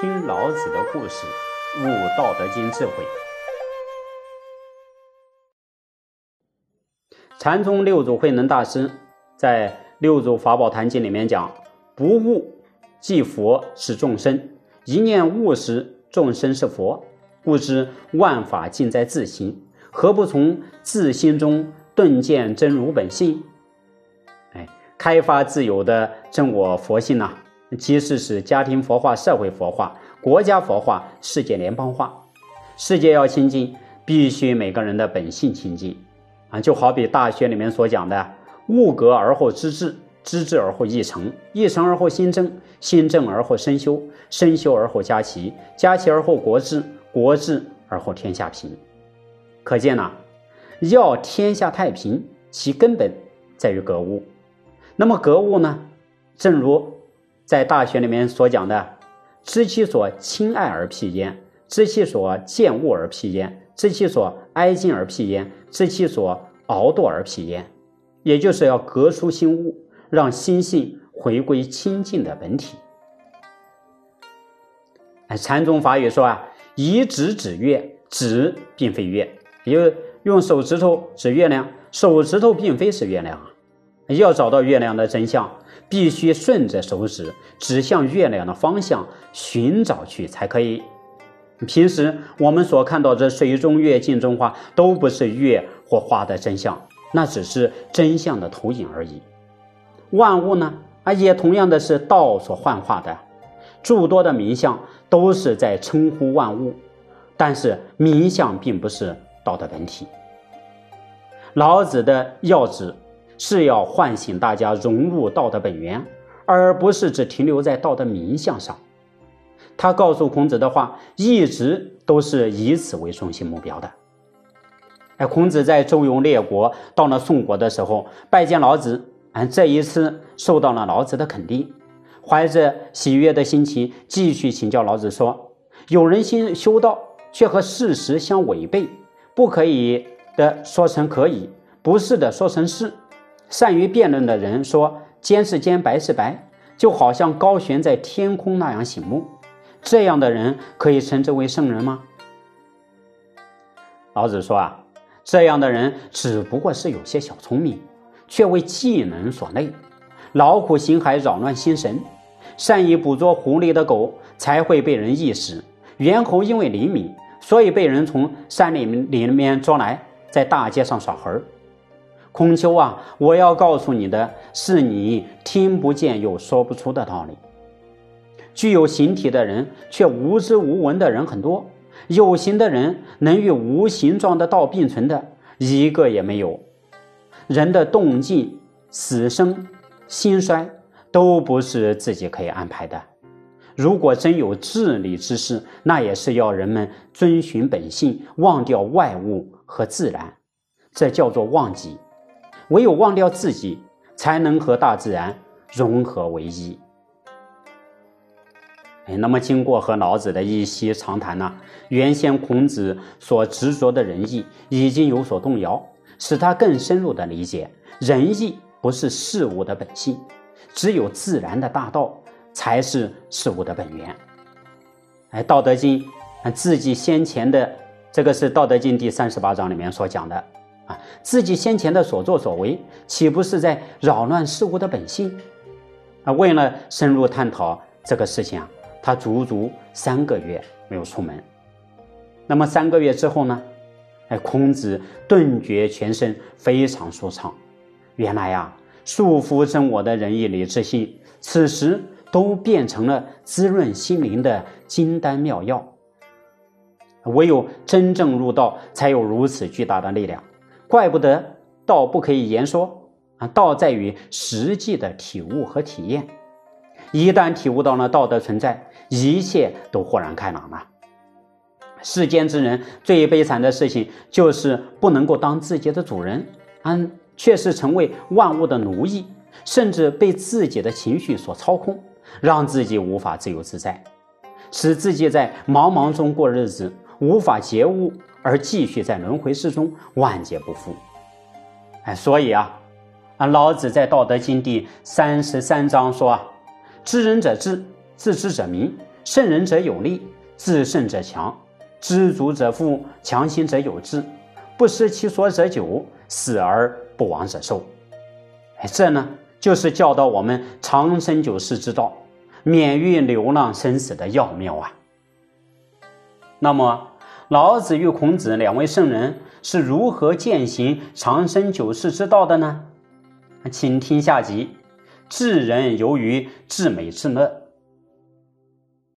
听老子的故事，悟《道德经》智慧。禅宗六祖慧能大师在《六祖法宝坛经》里面讲：“不悟，即佛是众生；一念悟时，众生是佛。故知万法尽在自心，何不从自心中顿见真如本性？”哎，开发自有的真我佛性呐！其次是家庭佛化、社会佛化、国家佛化、世界联邦化。世界要清净，必须每个人的本性清净啊！就好比《大学》里面所讲的：“物格而后知至，知至而后意诚，意诚而后心正，心正而后身修，身修而后家齐，家齐而后国治，国治而后天下平。”可见呐，要天下太平，其根本在于格物。那么格物呢？正如在《大学》里面所讲的，知其所亲爱而辟焉，知其所见恶而辟焉，知其所哀矜而辟焉，知其所傲惰而辟焉，也就是要革除心物，让心性回归清净的本体。哎，禅宗法语说啊，以指指月，指并非月，也就是用手指头指月亮，手指头并非是月亮啊，要找到月亮的真相。必须顺着手指指向月亮的方向寻找去才可以。平时我们所看到这水中月、镜中花，都不是月或花的真相，那只是真相的投影而已。万物呢，啊，也同样的是道所幻化的，诸多的名相都是在称呼万物，但是名相并不是道的本体。老子的要旨。是要唤醒大家融入道的本源，而不是只停留在道的名相上。他告诉孔子的话，一直都是以此为中心目标的。哎，孔子在周游列国，到了宋国的时候，拜见老子，哎，这一次受到了老子的肯定，怀着喜悦的心情，继续请教老子说：有人心修道，却和事实相违背，不可以的说成可以，不是的说成是。善于辩论的人说：“尖是尖，白是白，就好像高悬在天空那样醒目。”这样的人可以称之为圣人吗？老子说啊，这样的人只不过是有些小聪明，却为技能所累，劳苦心海，扰乱心神。善于捕捉狐狸的狗才会被人意识。猿猴因为灵敏，所以被人从山林里面捉来，在大街上耍猴。孔丘啊，我要告诉你的是，你听不见又说不出的道理。具有形体的人，却无知无闻的人很多；有形的人，能与无形状的道并存的一个也没有。人的动静、死生、兴衰，都不是自己可以安排的。如果真有治理之事，那也是要人们遵循本性，忘掉外物和自然，这叫做忘己。唯有忘掉自己，才能和大自然融合为一。哎，那么经过和老子的一席长谈呢，原先孔子所执着的仁义已经有所动摇，使他更深入的理解仁义不是事物的本性，只有自然的大道才是事物的本源。哎，《道德经》自己先前的这个是《道德经》第三十八章里面所讲的。啊，自己先前的所作所为，岂不是在扰乱事物的本性？啊，为了深入探讨这个事情啊，他足足三个月没有出门。那么三个月之后呢？哎，孔子顿觉全身非常舒畅。原来呀，束缚真我的仁义礼智信，此时都变成了滋润心灵的金丹妙药。唯有真正入道，才有如此巨大的力量。怪不得道不可以言说啊，道在于实际的体悟和体验。一旦体悟到了道德存在，一切都豁然开朗了。世间之人最悲惨的事情，就是不能够当自己的主人，啊，却是成为万物的奴役，甚至被自己的情绪所操控，让自己无法自由自在，使自己在茫茫中过日子，无法觉悟。而继续在轮回之中万劫不复，哎，所以啊，啊，老子在《道德经》第三十三章说：“知人者智，自知者明。胜人者有力，自胜者强，知足者富，强行者有志，不失其所者久，死而不亡者寿。哎，这呢，就是教导我们长生久世之道，免于流浪生死的要妙啊。那么，老子与孔子两位圣人是如何践行长生久世之道的呢？请听下集：智人由于至美至乐。